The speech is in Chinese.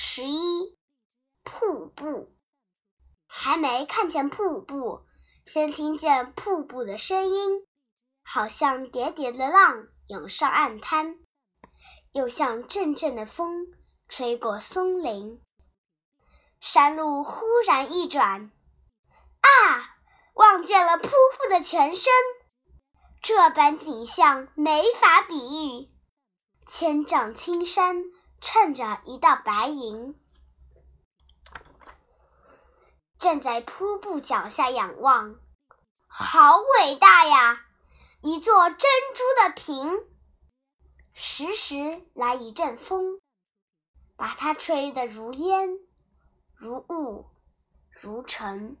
十一，瀑布。还没看见瀑布，先听见瀑布的声音，好像叠叠的浪涌上岸滩，又像阵阵的风吹过松林。山路忽然一转，啊，望见了瀑布的全身。这般景象没法比喻，千丈青山衬着一道白银。站在瀑布脚下仰望，好伟大呀！一座珍珠的瓶。时时来一阵风，把它吹得如烟、如雾、如尘。